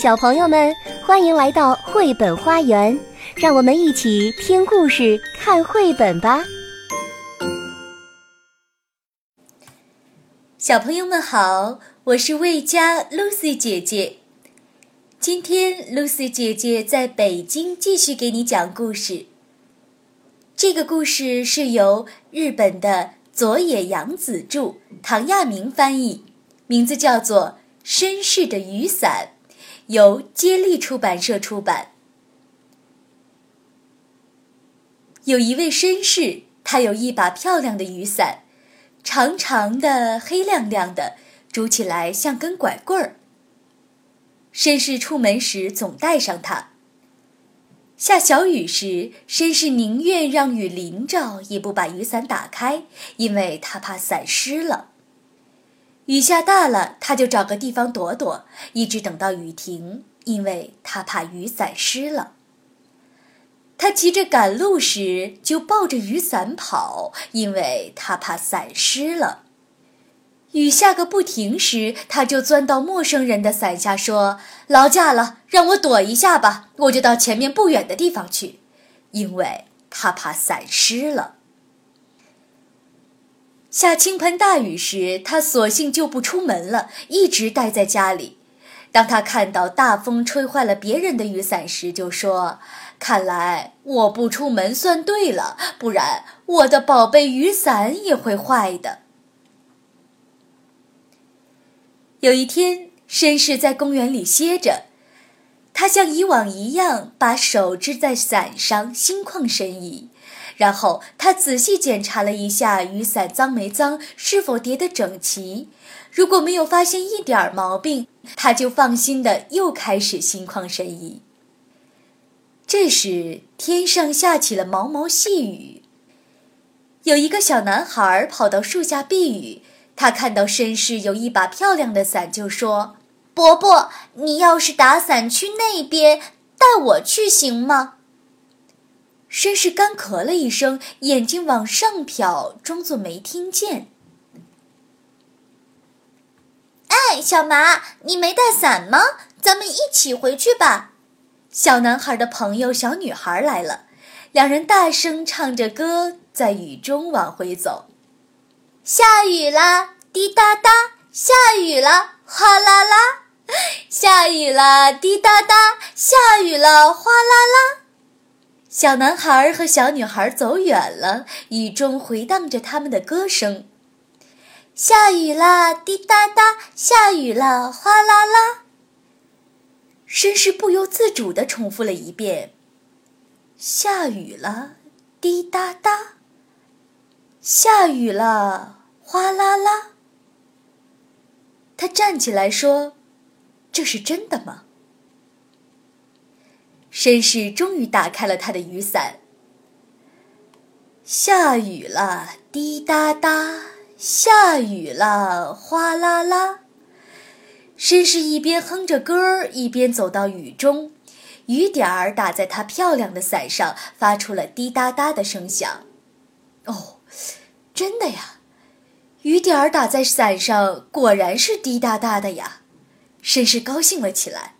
小朋友们，欢迎来到绘本花园，让我们一起听故事、看绘本吧。小朋友们好，我是魏佳 Lucy 姐姐。今天 Lucy 姐姐在北京继续给你讲故事。这个故事是由日本的佐野洋子著，唐亚明翻译，名字叫做《绅士的雨伞》。由接力出版社出版。有一位绅士，他有一把漂亮的雨伞，长长的、黑亮亮的，拄起来像根拐棍儿。绅士出门时总带上它。下小雨时，绅士宁愿让雨淋着，也不把雨伞打开，因为他怕伞湿了。雨下大了，他就找个地方躲躲，一直等到雨停，因为他怕雨伞湿了。他急着赶路时，就抱着雨伞跑，因为他怕伞湿了。雨下个不停时，他就钻到陌生人的伞下，说：“劳驾了，让我躲一下吧，我就到前面不远的地方去，因为他怕伞湿了。”下倾盆大雨时，他索性就不出门了，一直待在家里。当他看到大风吹坏了别人的雨伞时，就说：“看来我不出门算对了，不然我的宝贝雨伞也会坏的。”有一天，绅士在公园里歇着，他像以往一样把手支在伞上，心旷神怡。然后他仔细检查了一下雨伞脏没脏，是否叠得整齐。如果没有发现一点儿毛病，他就放心的又开始心旷神怡。这时天上下起了毛毛细雨。有一个小男孩跑到树下避雨，他看到绅士有一把漂亮的伞，就说：“伯伯，你要是打伞去那边，带我去行吗？”绅士干咳了一声，眼睛往上瞟，装作没听见。哎，小麻，你没带伞吗？咱们一起回去吧。小男孩的朋友小女孩来了，两人大声唱着歌，在雨中往回走。下雨啦，滴答答；下雨了，哗啦啦；下雨了，滴答答；下雨了，哗啦啦。小男孩和小女孩走远了，雨中回荡着他们的歌声。下雨啦，滴答答；下雨了，哗啦啦。绅士不由自主地重复了一遍：“下雨了，滴答答；下雨了，哗啦啦。”他站起来说：“这是真的吗？”绅士终于打开了他的雨伞。下雨了，滴答答；下雨了，哗啦啦。绅士一边哼着歌儿，一边走到雨中，雨点儿打在他漂亮的伞上，发出了滴答答的声响。哦，真的呀！雨点儿打在伞上，果然是滴答答的呀！绅士高兴了起来。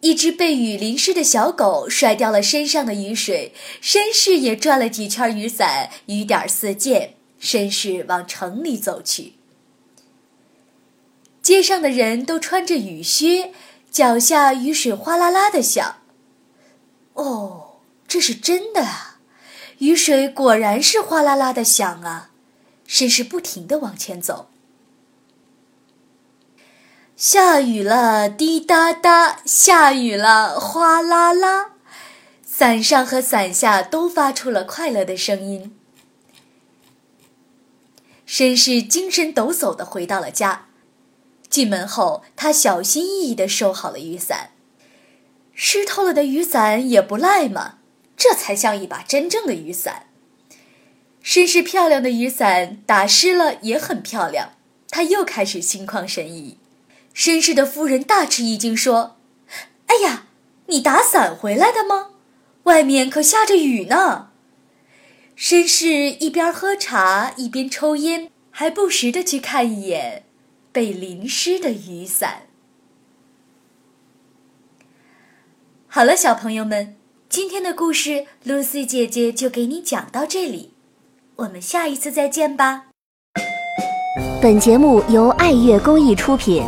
一只被雨淋湿的小狗甩掉了身上的雨水，绅士也转了几圈雨伞，雨点四溅。绅士往城里走去。街上的人都穿着雨靴，脚下雨水哗啦啦的响。哦，这是真的啊！雨水果然是哗啦啦的响啊！绅士不停地往前走。下雨了，滴答答；下雨了，哗啦啦。伞上和伞下都发出了快乐的声音。绅士精神抖擞地回到了家。进门后，他小心翼翼地收好了雨伞。湿透了的雨伞也不赖嘛，这才像一把真正的雨伞。绅士漂亮的雨伞打湿了也很漂亮，他又开始心旷神怡。绅士的夫人大吃一惊，说：“哎呀，你打伞回来的吗？外面可下着雨呢。”绅士一边喝茶一边抽烟，还不时的去看一眼被淋湿的雨伞。好了，小朋友们，今天的故事露西姐姐就给你讲到这里，我们下一次再见吧。本节目由爱乐公益出品。